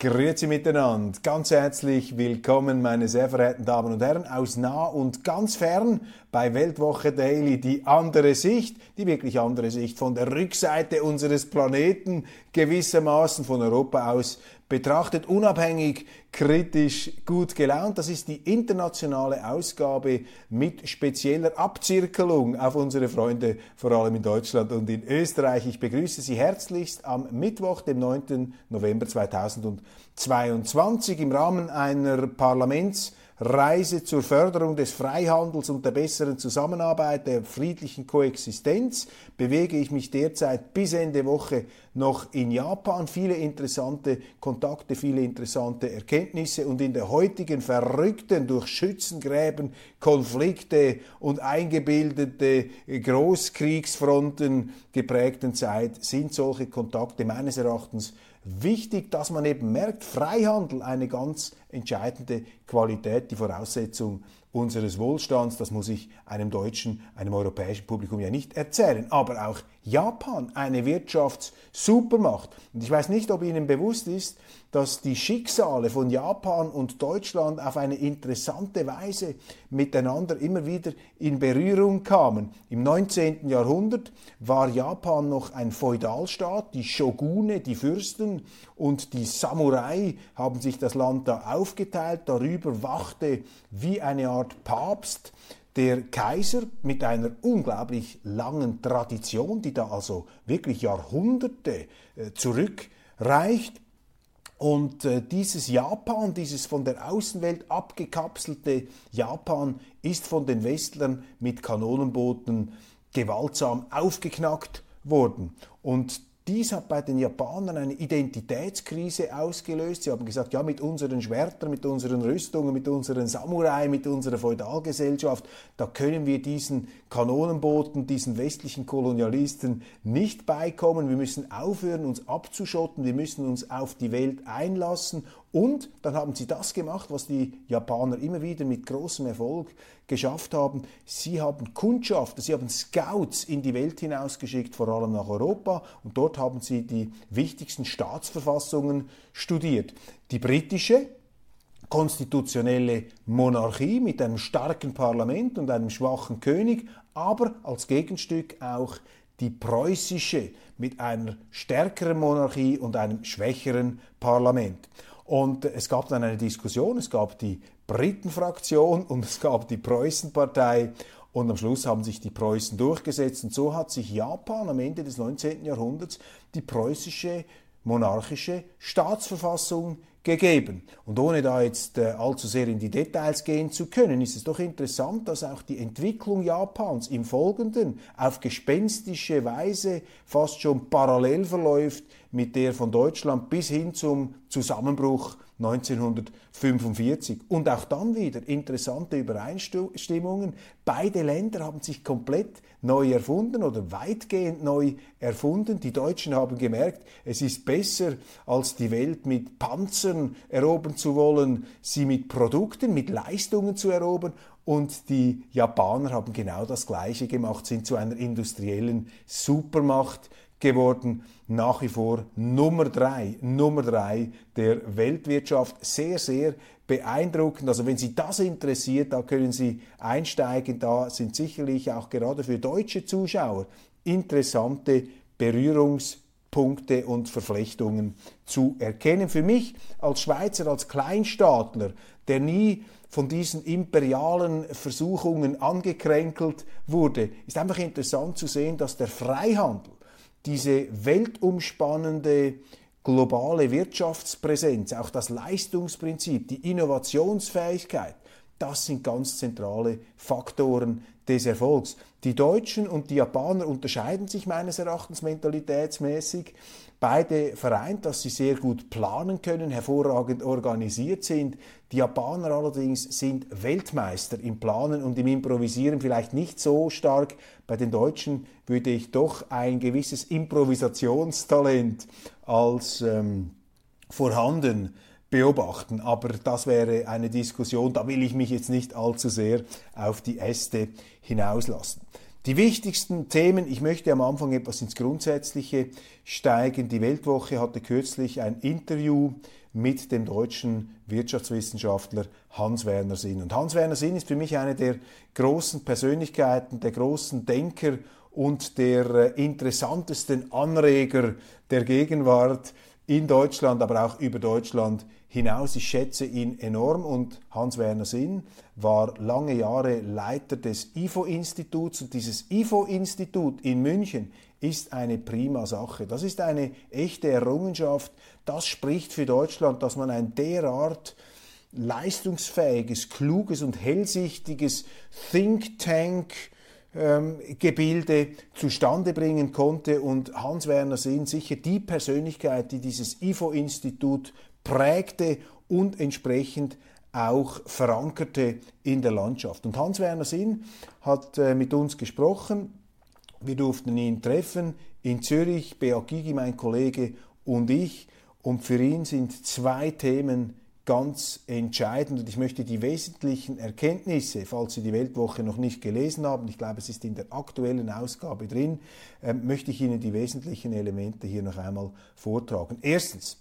Grüezi miteinander. Ganz herzlich willkommen, meine sehr verehrten Damen und Herren, aus nah und ganz fern bei Weltwoche Daily. Die andere Sicht, die wirklich andere Sicht von der Rückseite unseres Planeten, gewissermaßen von Europa aus betrachtet, unabhängig, kritisch, gut gelaunt. Das ist die internationale Ausgabe mit spezieller Abzirkelung auf unsere Freunde, vor allem in Deutschland und in Österreich. Ich begrüße Sie herzlichst am Mittwoch, dem 9. November 2022 im Rahmen einer Parlaments- Reise zur Förderung des Freihandels und der besseren Zusammenarbeit, der friedlichen Koexistenz, bewege ich mich derzeit bis Ende Woche noch in Japan. Viele interessante Kontakte, viele interessante Erkenntnisse und in der heutigen verrückten, durch Schützengräben, Konflikte und eingebildete Großkriegsfronten geprägten Zeit sind solche Kontakte meines Erachtens wichtig, dass man eben merkt, Freihandel eine ganz entscheidende Qualität, die Voraussetzung unseres Wohlstands. Das muss ich einem deutschen, einem europäischen Publikum ja nicht erzählen. Aber auch Japan, eine Wirtschaftssupermacht. Und ich weiß nicht, ob Ihnen bewusst ist, dass die Schicksale von Japan und Deutschland auf eine interessante Weise miteinander immer wieder in Berührung kamen. Im 19. Jahrhundert war Japan noch ein Feudalstaat, die Shogune, die Fürsten und die Samurai haben sich das Land da aufgeteilt, darüber wachte wie eine Art Papst der Kaiser mit einer unglaublich langen Tradition, die da also wirklich Jahrhunderte äh, zurückreicht. Und äh, dieses Japan, dieses von der Außenwelt abgekapselte Japan, ist von den Westlern mit Kanonenbooten gewaltsam aufgeknackt worden. Und dies hat bei den Japanern eine Identitätskrise ausgelöst. Sie haben gesagt, ja, mit unseren Schwertern, mit unseren Rüstungen, mit unseren Samurai, mit unserer Feudalgesellschaft, da können wir diesen Kanonenbooten, diesen westlichen Kolonialisten nicht beikommen. Wir müssen aufhören, uns abzuschotten. Wir müssen uns auf die Welt einlassen und dann haben sie das gemacht, was die Japaner immer wieder mit großem Erfolg geschafft haben. Sie haben Kundschafter, sie haben Scouts in die Welt hinausgeschickt, vor allem nach Europa. Und dort haben sie die wichtigsten Staatsverfassungen studiert. Die britische, konstitutionelle Monarchie mit einem starken Parlament und einem schwachen König, aber als Gegenstück auch die preußische mit einer stärkeren Monarchie und einem schwächeren Parlament. Und es gab dann eine Diskussion, es gab die Britenfraktion und es gab die Preußenpartei und am Schluss haben sich die Preußen durchgesetzt und so hat sich Japan am Ende des 19. Jahrhunderts die preußische monarchische Staatsverfassung gegeben. Und ohne da jetzt äh, allzu sehr in die Details gehen zu können, ist es doch interessant, dass auch die Entwicklung Japans im Folgenden auf gespenstische Weise fast schon parallel verläuft mit der von Deutschland bis hin zum Zusammenbruch 1945. Und auch dann wieder interessante Übereinstimmungen. Beide Länder haben sich komplett neu erfunden oder weitgehend neu erfunden. Die Deutschen haben gemerkt, es ist besser, als die Welt mit Panzern erobern zu wollen, sie mit Produkten, mit Leistungen zu erobern. Und die Japaner haben genau das Gleiche gemacht, sind zu einer industriellen Supermacht geworden, nach wie vor Nummer drei, Nummer drei der Weltwirtschaft. Sehr, sehr beeindruckend. Also wenn Sie das interessiert, da können Sie einsteigen. Da sind sicherlich auch gerade für deutsche Zuschauer interessante Berührungspunkte und Verflechtungen zu erkennen. Für mich als Schweizer, als Kleinstaatler, der nie von diesen imperialen Versuchungen angekränkelt wurde, ist einfach interessant zu sehen, dass der Freihandel diese weltumspannende globale Wirtschaftspräsenz, auch das Leistungsprinzip, die Innovationsfähigkeit, Das sind ganz zentrale Faktoren des Erfolgs. Die Deutschen und die Japaner unterscheiden sich meines Erachtens mentalitätsmäßig. Beide vereint, dass sie sehr gut planen können, hervorragend organisiert sind. Die Japaner allerdings sind Weltmeister im Planen und im Improvisieren vielleicht nicht so stark. Bei den Deutschen würde ich doch ein gewisses Improvisationstalent als ähm, vorhanden beobachten. Aber das wäre eine Diskussion, da will ich mich jetzt nicht allzu sehr auf die Äste hinauslassen. Die wichtigsten Themen, ich möchte am Anfang etwas ins Grundsätzliche steigen. Die Weltwoche hatte kürzlich ein Interview mit dem deutschen Wirtschaftswissenschaftler Hans-Werner Sinn. Und Hans-Werner Sinn ist für mich eine der großen Persönlichkeiten, der großen Denker und der äh, interessantesten Anreger der Gegenwart in Deutschland, aber auch über Deutschland hinaus. Ich schätze ihn enorm und Hans-Werner Sinn war lange Jahre Leiter des IFO-Instituts und dieses IFO-Institut in München ist eine prima Sache. Das ist eine echte Errungenschaft. Das spricht für Deutschland, dass man ein derart leistungsfähiges, kluges und hellsichtiges Think Tank ähm, Gebilde zustande bringen konnte und Hans-Werner Sinn sicher die Persönlichkeit, die dieses IFO-Institut prägte und entsprechend auch verankerte in der Landschaft. Und Hans-Werner Sinn hat äh, mit uns gesprochen. Wir durften ihn treffen in Zürich, Beat Gigi, mein Kollege und ich. Und für ihn sind zwei Themen ganz entscheidend. Und ich möchte die wesentlichen Erkenntnisse, falls Sie die Weltwoche noch nicht gelesen haben, ich glaube, es ist in der aktuellen Ausgabe drin, äh, möchte ich Ihnen die wesentlichen Elemente hier noch einmal vortragen. Erstens,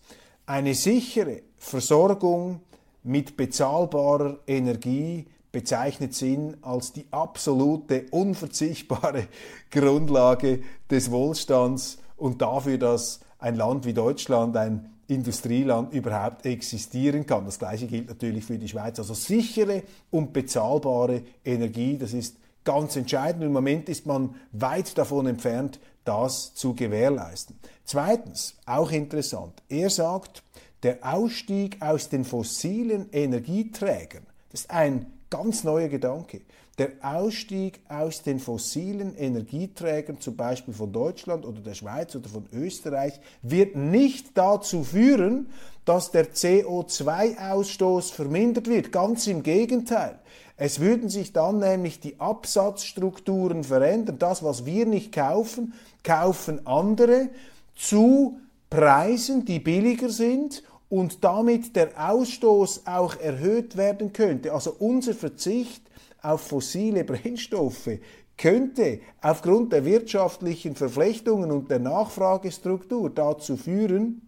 eine sichere Versorgung mit bezahlbarer Energie bezeichnet Sinn als die absolute, unverzichtbare Grundlage des Wohlstands und dafür, dass ein Land wie Deutschland, ein Industrieland überhaupt existieren kann. Das gleiche gilt natürlich für die Schweiz. Also sichere und bezahlbare Energie, das ist ganz entscheidend. Im Moment ist man weit davon entfernt, das zu gewährleisten. Zweitens, auch interessant, er sagt, der Ausstieg aus den fossilen Energieträgern, das ist ein ganz neuer Gedanke, der Ausstieg aus den fossilen Energieträgern, zum Beispiel von Deutschland oder der Schweiz oder von Österreich, wird nicht dazu führen, dass der CO2-Ausstoß vermindert wird. Ganz im Gegenteil. Es würden sich dann nämlich die Absatzstrukturen verändern. Das, was wir nicht kaufen, kaufen andere zu Preisen, die billiger sind und damit der Ausstoß auch erhöht werden könnte. Also unser Verzicht auf fossile Brennstoffe könnte aufgrund der wirtschaftlichen Verflechtungen und der Nachfragestruktur dazu führen,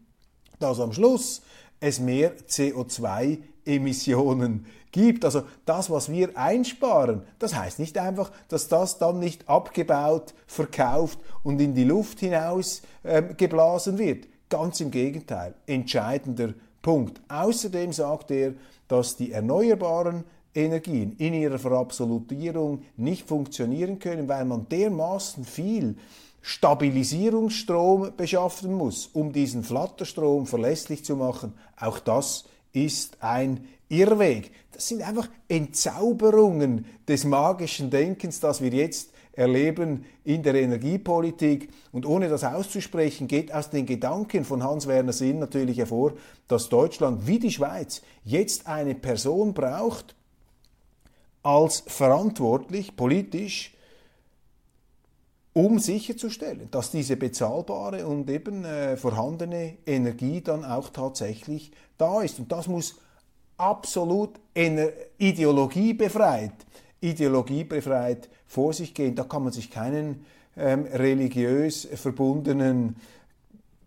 dass am Schluss es mehr CO2-Emissionen gibt. Also das, was wir einsparen, das heißt nicht einfach, dass das dann nicht abgebaut, verkauft und in die Luft hinaus äh, geblasen wird. Ganz im Gegenteil, entscheidender Punkt. Außerdem sagt er, dass die erneuerbaren Energien in ihrer Verabsolutierung nicht funktionieren können, weil man dermaßen viel Stabilisierungsstrom beschaffen muss, um diesen Flatterstrom verlässlich zu machen. Auch das ist ein Irrweg. Das sind einfach Entzauberungen des magischen Denkens, das wir jetzt erleben in der Energiepolitik. Und ohne das auszusprechen, geht aus den Gedanken von Hans-Werner Sinn natürlich hervor, dass Deutschland wie die Schweiz jetzt eine Person braucht, als verantwortlich politisch, um sicherzustellen, dass diese bezahlbare und eben äh, vorhandene Energie dann auch tatsächlich da ist. Und das muss absolut ideologiebefreit, ideologiebefreit vor sich gehen. Da kann man sich keinen ähm, religiös verbundenen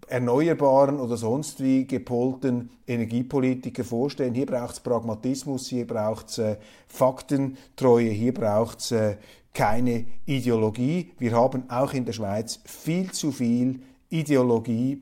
erneuerbaren oder sonst wie gepolten Energiepolitiker vorstellen. Hier braucht es Pragmatismus, hier braucht es äh, Faktentreue, hier braucht es äh, keine Ideologie. Wir haben auch in der Schweiz viel zu viel Ideologie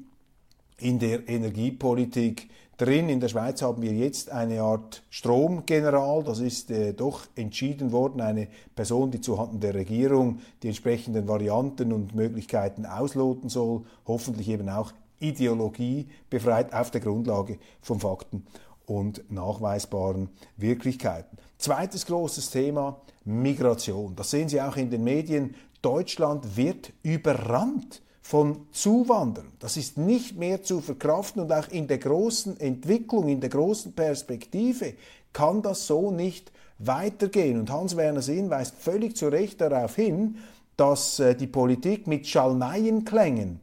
in der Energiepolitik drin. In der Schweiz haben wir jetzt eine Art Stromgeneral. Das ist äh, doch entschieden worden. Eine Person, die zuhanden der Regierung die entsprechenden Varianten und Möglichkeiten ausloten soll. Hoffentlich eben auch Ideologie befreit auf der Grundlage von Fakten und nachweisbaren Wirklichkeiten. Zweites großes Thema, Migration. Das sehen Sie auch in den Medien. Deutschland wird überrannt von Zuwanderern. Das ist nicht mehr zu verkraften und auch in der großen Entwicklung, in der großen Perspektive kann das so nicht weitergehen. Und Hans-Werner Sinn weist völlig zu Recht darauf hin, dass äh, die Politik mit Schalmeienklängen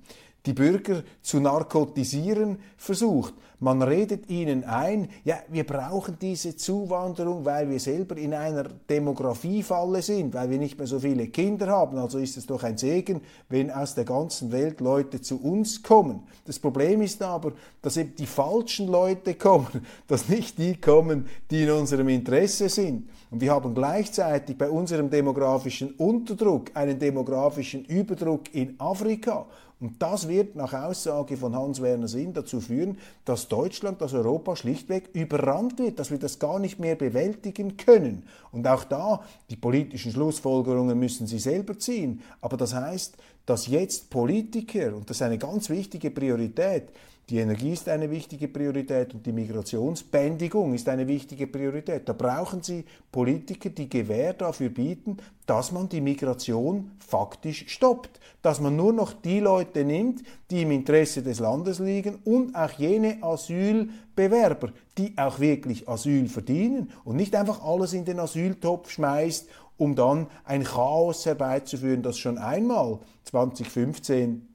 die Bürger zu narkotisieren versucht. Man redet ihnen ein, ja, wir brauchen diese Zuwanderung, weil wir selber in einer Demografiefalle sind, weil wir nicht mehr so viele Kinder haben. Also ist es doch ein Segen, wenn aus der ganzen Welt Leute zu uns kommen. Das Problem ist aber, dass eben die falschen Leute kommen, dass nicht die kommen, die in unserem Interesse sind. Und wir haben gleichzeitig bei unserem demografischen Unterdruck einen demografischen Überdruck in Afrika. Und das wird nach Aussage von Hans-Werner Sinn dazu führen, dass Deutschland, dass Europa schlichtweg überrannt wird, dass wir das gar nicht mehr bewältigen können. Und auch da, die politischen Schlussfolgerungen müssen Sie selber ziehen. Aber das heißt, dass jetzt Politiker, und das ist eine ganz wichtige Priorität, die Energie ist eine wichtige Priorität und die Migrationsbändigung ist eine wichtige Priorität. Da brauchen Sie Politiker, die Gewähr dafür bieten, dass man die Migration faktisch stoppt. Dass man nur noch die Leute nimmt, die im Interesse des Landes liegen und auch jene Asylbewerber, die auch wirklich Asyl verdienen und nicht einfach alles in den Asyltopf schmeißt um dann ein Chaos herbeizuführen, das schon einmal 2015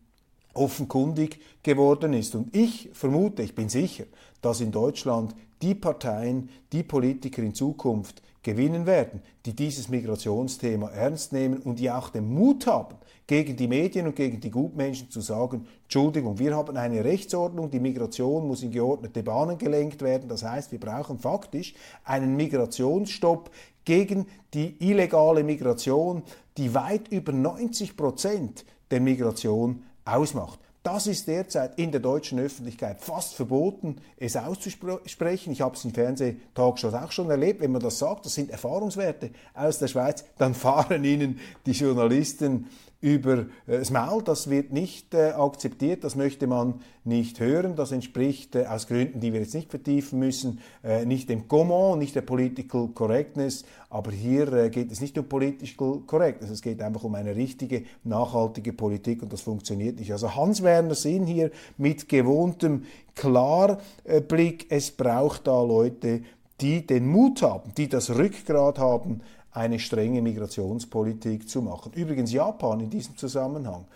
offenkundig geworden ist. Und ich vermute, ich bin sicher, dass in Deutschland die Parteien, die Politiker in Zukunft gewinnen werden, die dieses Migrationsthema ernst nehmen und die auch den Mut haben, gegen die Medien und gegen die Gutmenschen zu sagen, Entschuldigung, wir haben eine Rechtsordnung, die Migration muss in geordnete Bahnen gelenkt werden. Das heißt, wir brauchen faktisch einen Migrationsstopp gegen die illegale Migration, die weit über 90 Prozent der Migration ausmacht. Das ist derzeit in der deutschen Öffentlichkeit fast verboten, es auszusprechen. Ich habe es in Fernsehtalkshows auch schon erlebt. Wenn man das sagt, das sind Erfahrungswerte aus der Schweiz, dann fahren Ihnen die Journalisten über äh, das Maul. Das wird nicht äh, akzeptiert, das möchte man nicht hören. Das entspricht äh, aus Gründen, die wir jetzt nicht vertiefen müssen, äh, nicht dem Comment, nicht der Political Correctness. Aber hier äh, geht es nicht um Political Correctness, es geht einfach um eine richtige, nachhaltige Politik und das funktioniert nicht. Also Hans-Werner Sinn hier mit gewohntem Klarblick, es braucht da Leute, die den Mut haben, die das Rückgrat haben, eine strenge Migrationspolitik zu machen. Übrigens Japan in diesem Zusammenhang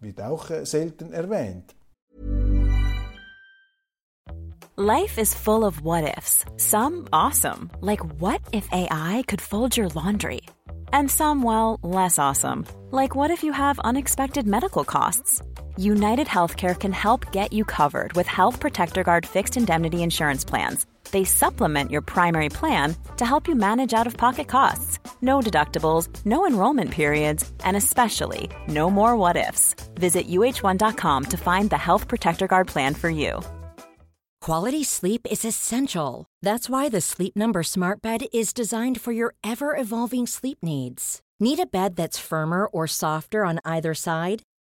wird auch äh, selten erwähnt. Life is full of what ifs. Some awesome, like what if AI could fold your laundry? And some well, less awesome, like what if you have unexpected medical costs? United Healthcare can help get you covered with Health Protector Guard fixed indemnity insurance plans They supplement your primary plan to help you manage out of pocket costs. No deductibles, no enrollment periods, and especially no more what ifs. Visit uh1.com to find the Health Protector Guard plan for you. Quality sleep is essential. That's why the Sleep Number Smart Bed is designed for your ever evolving sleep needs. Need a bed that's firmer or softer on either side?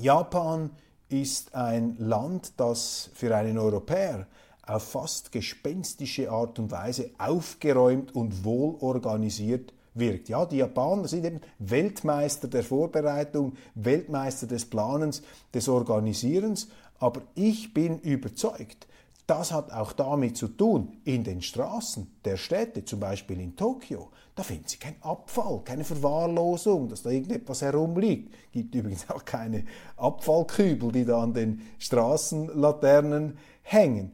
Japan ist ein Land, das für einen Europäer auf fast gespenstische Art und Weise aufgeräumt und wohlorganisiert wirkt. Ja, die Japaner sind eben Weltmeister der Vorbereitung, Weltmeister des Planens, des Organisierens, aber ich bin überzeugt, das hat auch damit zu tun, in den Straßen der Städte, zum Beispiel in Tokio, da finden Sie keinen Abfall, keine Verwahrlosung, dass da irgendetwas herumliegt. Gibt übrigens auch keine Abfallkübel, die da an den Straßenlaternen hängen.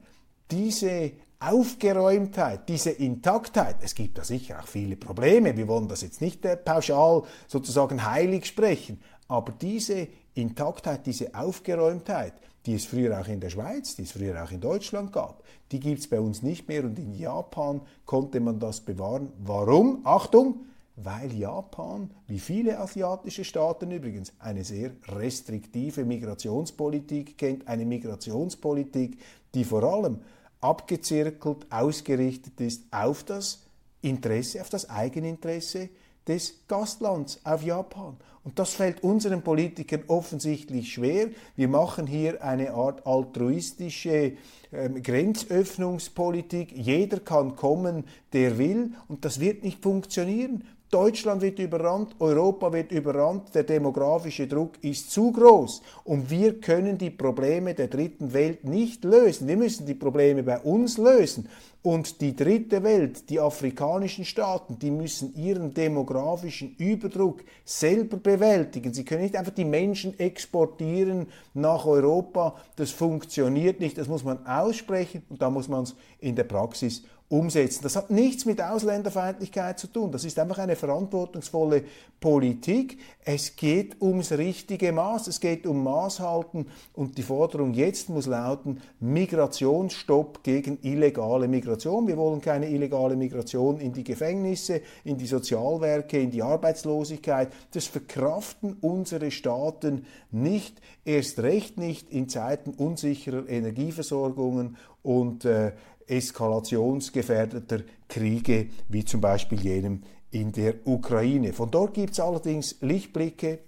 Diese Aufgeräumtheit, diese Intaktheit, es gibt da sicher auch viele Probleme, wir wollen das jetzt nicht äh, pauschal sozusagen heilig sprechen, Aber diese Intaktheit, diese Aufgeräumtheit, die es früher auch in der Schweiz, die es früher auch in Deutschland gab, die gibt es bei uns nicht mehr und in Japan konnte man das bewahren. Warum? Achtung! Weil Japan, wie viele asiatische Staaten übrigens, eine sehr restriktive Migrationspolitik kennt, eine Migrationspolitik, die vor allem abgezirkelt, ausgerichtet ist auf das Interesse, auf das Eigeninteresse des Gastlands, auf Japan. Und das fällt unseren Politikern offensichtlich schwer. Wir machen hier eine Art altruistische ähm, Grenzöffnungspolitik. Jeder kann kommen, der will. Und das wird nicht funktionieren. Deutschland wird überrannt, Europa wird überrannt, der demografische Druck ist zu groß und wir können die Probleme der dritten Welt nicht lösen. Wir müssen die Probleme bei uns lösen. Und die dritte Welt, die afrikanischen Staaten, die müssen ihren demografischen Überdruck selber bewältigen. Sie können nicht einfach die Menschen exportieren nach Europa. Das funktioniert nicht. Das muss man aussprechen und da muss man es in der Praxis umsetzen. Das hat nichts mit Ausländerfeindlichkeit zu tun. Das ist einfach eine verantwortungsvolle Politik. Es geht ums richtige Maß. Es geht um Maßhalten. Und die Forderung jetzt muss lauten, Migrationsstopp gegen illegale Migration. Wir wollen keine illegale Migration in die Gefängnisse, in die Sozialwerke, in die Arbeitslosigkeit. Das verkraften unsere Staaten nicht, erst recht nicht in Zeiten unsicherer Energieversorgungen und äh, eskalationsgefährdeter Kriege, wie zum Beispiel jenem in der Ukraine. Von dort gibt es allerdings Lichtblicke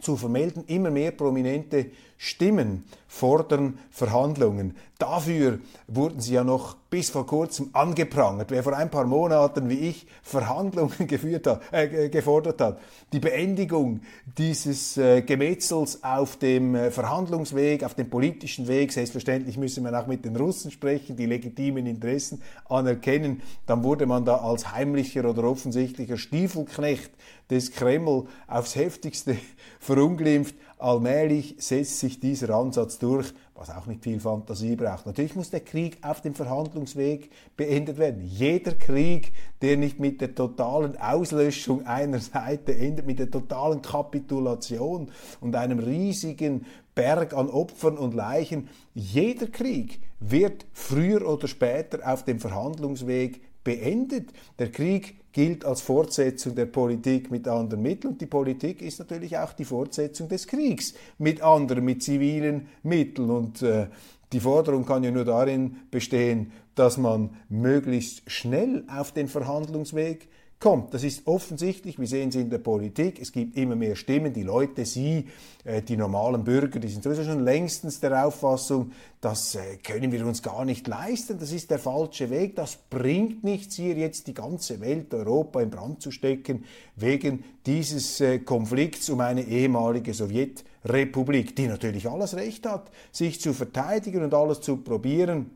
zu vermelden. Immer mehr prominente Stimmen fordern Verhandlungen. Dafür wurden sie ja noch bis vor kurzem angeprangert. Wer vor ein paar Monaten wie ich Verhandlungen geführt hat, äh, gefordert hat, die Beendigung dieses äh, Gemetzels auf dem äh, Verhandlungsweg, auf dem politischen Weg, selbstverständlich müsse man auch mit den Russen sprechen, die legitimen Interessen anerkennen, dann wurde man da als heimlicher oder offensichtlicher Stiefelknecht des Kreml aufs heftigste verunglimpft allmählich setzt sich dieser Ansatz durch, was auch nicht viel Fantasie braucht. Natürlich muss der Krieg auf dem Verhandlungsweg beendet werden. Jeder Krieg, der nicht mit der totalen Auslöschung einer Seite endet, mit der totalen Kapitulation und einem riesigen Berg an Opfern und Leichen, jeder Krieg wird früher oder später auf dem Verhandlungsweg beendet. Der Krieg gilt als Fortsetzung der Politik mit anderen Mitteln. Und die Politik ist natürlich auch die Fortsetzung des Kriegs mit anderen, mit zivilen Mitteln. Und äh, die Forderung kann ja nur darin bestehen, dass man möglichst schnell auf den Verhandlungsweg kommt. Das ist offensichtlich, wir sehen es in der Politik, es gibt immer mehr Stimmen, die Leute, Sie, äh, die normalen Bürger, die sind sowieso schon längstens der Auffassung, das äh, können wir uns gar nicht leisten, das ist der falsche Weg, das bringt nichts hier jetzt die ganze Welt, Europa in Brand zu stecken, wegen dieses äh, Konflikts um eine ehemalige Sowjetrepublik, die natürlich alles Recht hat, sich zu verteidigen und alles zu probieren.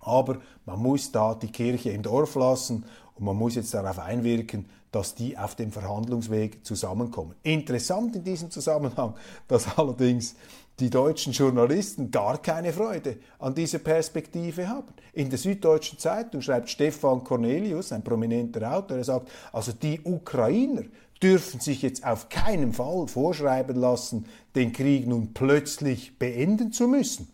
Aber man muss da die Kirche im Dorf lassen und man muss jetzt darauf einwirken, dass die auf dem Verhandlungsweg zusammenkommen. Interessant in diesem Zusammenhang, dass allerdings die deutschen Journalisten gar keine Freude an dieser Perspektive haben. In der Süddeutschen Zeitung schreibt Stefan Cornelius, ein prominenter Autor, er sagt, also die Ukrainer dürfen sich jetzt auf keinen Fall vorschreiben lassen, den Krieg nun plötzlich beenden zu müssen.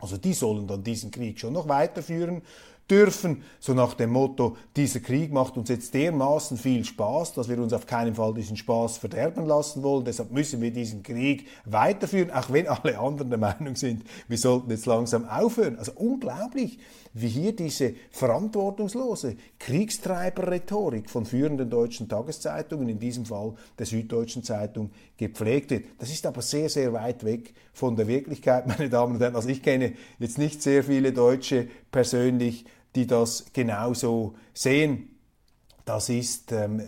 Also die sollen dann diesen Krieg schon noch weiterführen dürfen, so nach dem Motto, dieser Krieg macht uns jetzt dermaßen viel Spaß, dass wir uns auf keinen Fall diesen Spaß verderben lassen wollen. Deshalb müssen wir diesen Krieg weiterführen, auch wenn alle anderen der Meinung sind, wir sollten jetzt langsam aufhören. Also unglaublich, wie hier diese verantwortungslose Kriegstreiber-Rhetorik von führenden deutschen Tageszeitungen, in diesem Fall der Süddeutschen Zeitung, gepflegt wird. Das ist aber sehr, sehr weit weg von der Wirklichkeit, meine Damen und Herren. Also ich kenne jetzt nicht sehr viele Deutsche persönlich, die das genauso sehen. Das ist ähm,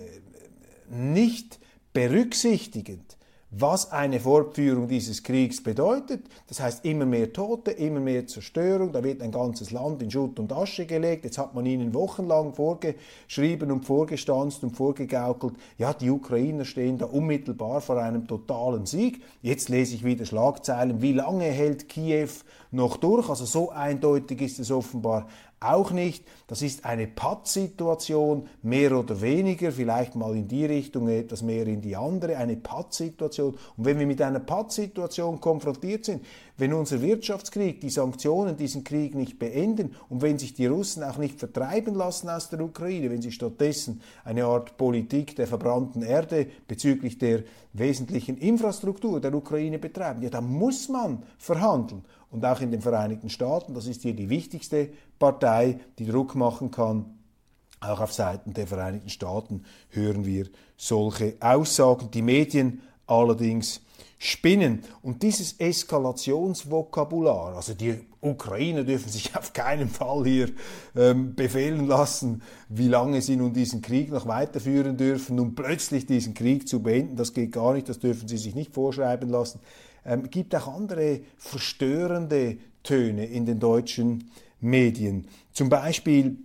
nicht berücksichtigend was eine Fortführung dieses Kriegs bedeutet. Das heißt immer mehr Tote, immer mehr Zerstörung, da wird ein ganzes Land in Schutt und Asche gelegt. Jetzt hat man ihnen wochenlang vorgeschrieben und vorgestanzt und vorgegaukelt, ja, die Ukrainer stehen da unmittelbar vor einem totalen Sieg. Jetzt lese ich wieder Schlagzeilen, wie lange hält Kiew noch durch? Also so eindeutig ist es offenbar auch nicht. Das ist eine Pattsituation, mehr oder weniger, vielleicht mal in die Richtung, etwas mehr in die andere, eine Pattsituation. Und wenn wir mit einer Pattsituation konfrontiert sind, wenn unser Wirtschaftskrieg, die Sanktionen diesen Krieg nicht beenden und wenn sich die Russen auch nicht vertreiben lassen aus der Ukraine, wenn sie stattdessen eine Art Politik der verbrannten Erde bezüglich der wesentlichen Infrastruktur der Ukraine betreiben, ja, dann muss man verhandeln. Und auch in den Vereinigten Staaten, das ist hier die wichtigste Partei, die Druck machen kann, auch auf Seiten der Vereinigten Staaten hören wir solche Aussagen. Die Medien allerdings spinnen. Und dieses Eskalationsvokabular, also die Ukrainer dürfen sich auf keinen Fall hier ähm, befehlen lassen, wie lange sie nun diesen Krieg noch weiterführen dürfen, um plötzlich diesen Krieg zu beenden, das geht gar nicht, das dürfen sie sich nicht vorschreiben lassen. Ähm, gibt auch andere verstörende Töne in den deutschen Medien. Zum Beispiel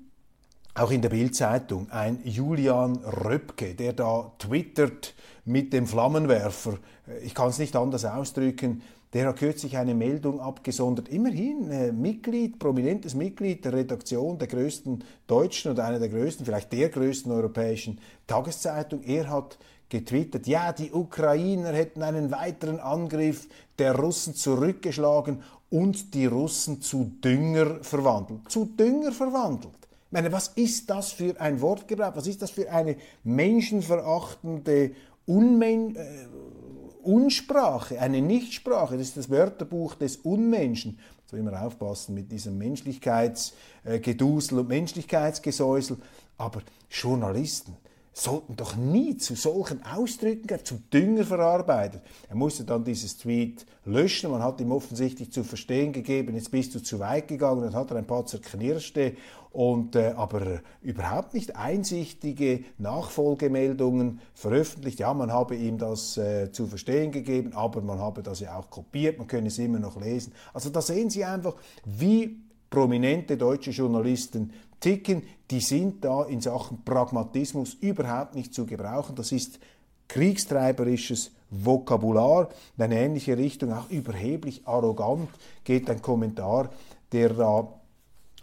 auch in der Bildzeitung ein Julian Röpke, der da twittert mit dem Flammenwerfer. Ich kann es nicht anders ausdrücken. Der hat kürzlich eine Meldung abgesondert. Immerhin äh, Mitglied, prominentes Mitglied der Redaktion der größten deutschen oder einer der größten, vielleicht der größten europäischen Tageszeitung. Er hat getwittert, ja, die Ukrainer hätten einen weiteren Angriff der Russen zurückgeschlagen und die Russen zu Dünger verwandelt. Zu Dünger verwandelt. Ich meine, was ist das für ein Wortgebrauch? Was ist das für eine menschenverachtende Unmen äh, Unsprache, eine Nichtsprache? Das ist das Wörterbuch des Unmenschen. So immer aufpassen mit diesem Menschlichkeitsgedusel und Menschlichkeitsgesäusel. Aber Journalisten, sollten doch nie zu solchen Ausdrücken greifen, zum Düngerverarbeiter. Er musste dann dieses Tweet löschen. Man hat ihm offensichtlich zu verstehen gegeben, jetzt bist du zu weit gegangen, dann hat er ein paar zerknirschte und äh, aber überhaupt nicht einsichtige Nachfolgemeldungen veröffentlicht. Ja, man habe ihm das äh, zu verstehen gegeben, aber man habe das ja auch kopiert, man könne es immer noch lesen. Also da sehen Sie einfach, wie prominente deutsche Journalisten ticken, die sind da in Sachen Pragmatismus überhaupt nicht zu gebrauchen. Das ist kriegstreiberisches Vokabular. In eine ähnliche Richtung, auch überheblich arrogant, geht ein Kommentar, der da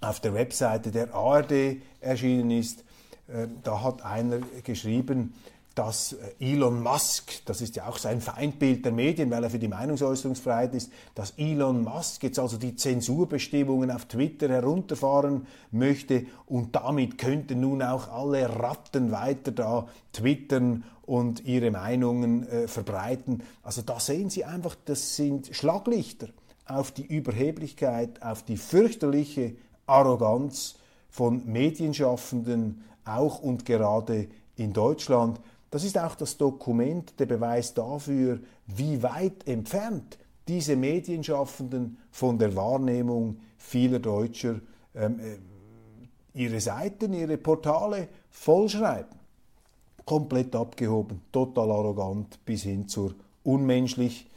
auf der Webseite der ARD erschienen ist. Äh, da hat einer geschrieben, dass äh, Elon Musk, das ist ja auch sein Feindbild der Medien, weil er für die Meinungsäußerungsfreiheit ist, dass Elon Musk jetzt also die Zensurbestimmungen auf Twitter herunterfahren möchte und damit könnten nun auch alle Ratten weiter da twittern und ihre Meinungen äh, verbreiten. Also da sehen Sie einfach, das sind Schlaglichter auf die Überheblichkeit, auf die fürchterliche Arroganz von Medienschaffenden, auch und gerade in Deutschland. Das ist auch das Dokument, der Beweis dafür, wie weit entfernt diese Medienschaffenden von der Wahrnehmung vieler Deutscher ähm, äh, ihre Seiten, ihre Portale vollschreiben. Komplett abgehoben, total arrogant bis hin zur unmenschlich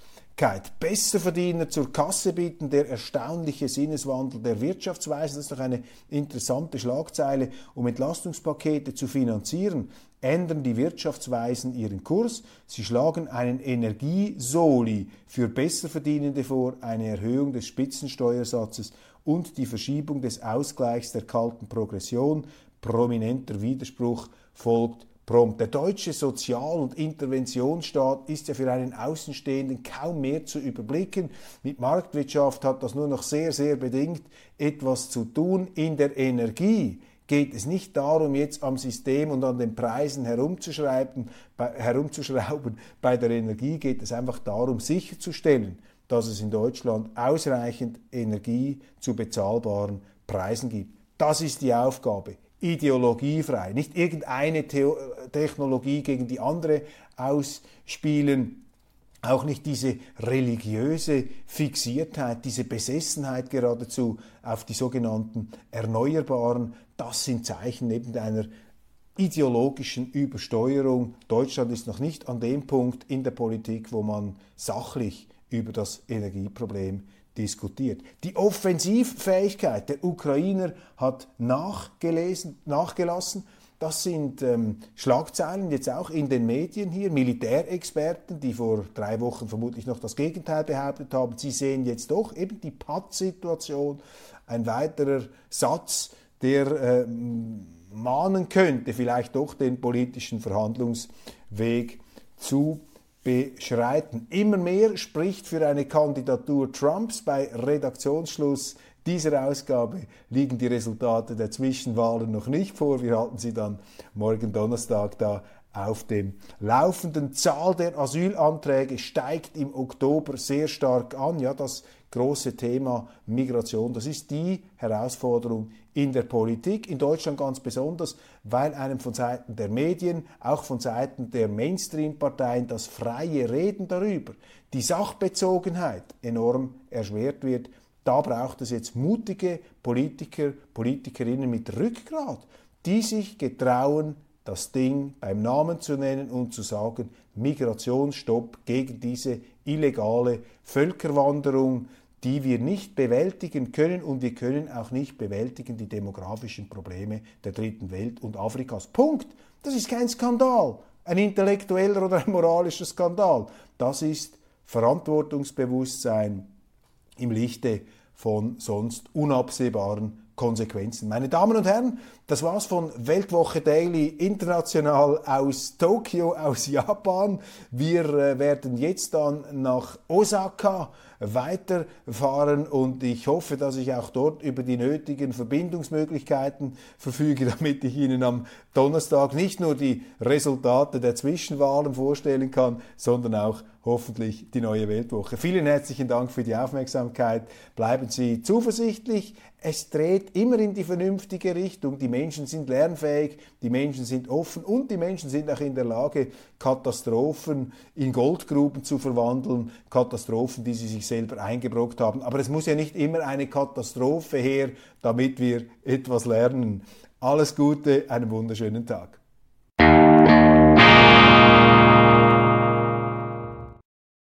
Besserverdiener zur Kasse bitten, der erstaunliche Sinneswandel der Wirtschaftsweise, das ist doch eine interessante Schlagzeile, um Entlastungspakete zu finanzieren, ändern die Wirtschaftsweisen ihren Kurs. Sie schlagen einen Energiesoli für Besserverdienende vor, eine Erhöhung des Spitzensteuersatzes und die Verschiebung des Ausgleichs der kalten Progression. Prominenter Widerspruch folgt prompt. Der deutsche Sozial- und Interventionsstaat ist ja für einen Außenstehenden kaum mehr zu überblicken. Mit Marktwirtschaft hat das nur noch sehr, sehr bedingt etwas zu tun. In der Energie geht es nicht darum, jetzt am System und an den Preisen herumzuschreiben, bei, herumzuschrauben. Bei der Energie geht es einfach darum, sicherzustellen, dass es in Deutschland ausreichend Energie zu bezahlbaren Preisen gibt. Das ist die Aufgabe ideologiefrei, nicht irgendeine Theo Technologie gegen die andere ausspielen, auch nicht diese religiöse Fixiertheit, diese Besessenheit geradezu auf die sogenannten Erneuerbaren, das sind Zeichen eben einer ideologischen Übersteuerung. Deutschland ist noch nicht an dem Punkt in der Politik, wo man sachlich über das Energieproblem diskutiert. Die Offensivfähigkeit der Ukrainer hat nachgelesen, nachgelassen. Das sind ähm, Schlagzeilen jetzt auch in den Medien hier. Militärexperten, die vor drei Wochen vermutlich noch das Gegenteil behauptet haben, sie sehen jetzt doch eben die Pattsituation. Ein weiterer Satz der äh, mahnen könnte, vielleicht doch den politischen Verhandlungsweg zu beschreiten. Immer mehr spricht für eine Kandidatur Trumps. Bei Redaktionsschluss dieser Ausgabe liegen die Resultate der Zwischenwahlen noch nicht vor. Wir halten sie dann morgen Donnerstag da auf dem laufenden. Zahl der Asylanträge steigt im Oktober sehr stark an. Ja, das große Thema Migration, das ist die Herausforderung in der Politik, in Deutschland ganz besonders, weil einem von Seiten der Medien, auch von Seiten der Mainstream-Parteien das freie Reden darüber, die Sachbezogenheit enorm erschwert wird. Da braucht es jetzt mutige Politiker, Politikerinnen mit Rückgrat, die sich getrauen, das Ding beim Namen zu nennen und zu sagen, Migrationsstopp gegen diese illegale Völkerwanderung, die wir nicht bewältigen können und wir können auch nicht bewältigen die demografischen Probleme der dritten Welt und Afrikas. Punkt. Das ist kein Skandal, ein intellektueller oder ein moralischer Skandal. Das ist Verantwortungsbewusstsein im Lichte von sonst unabsehbaren Konsequenzen. Meine Damen und Herren, das war's von Weltwoche Daily international aus Tokio, aus Japan. Wir äh, werden jetzt dann nach Osaka weiterfahren und ich hoffe, dass ich auch dort über die nötigen Verbindungsmöglichkeiten verfüge, damit ich Ihnen am Donnerstag nicht nur die Resultate der Zwischenwahlen vorstellen kann, sondern auch hoffentlich die neue Weltwoche. Vielen herzlichen Dank für die Aufmerksamkeit. Bleiben Sie zuversichtlich. Es dreht immer in die vernünftige Richtung. Die Menschen sind lernfähig, die Menschen sind offen und die Menschen sind auch in der Lage, Katastrophen in Goldgruben zu verwandeln. Katastrophen, die sie sich selber eingebrockt haben. Aber es muss ja nicht immer eine Katastrophe her, damit wir etwas lernen. Alles Gute, einen wunderschönen Tag.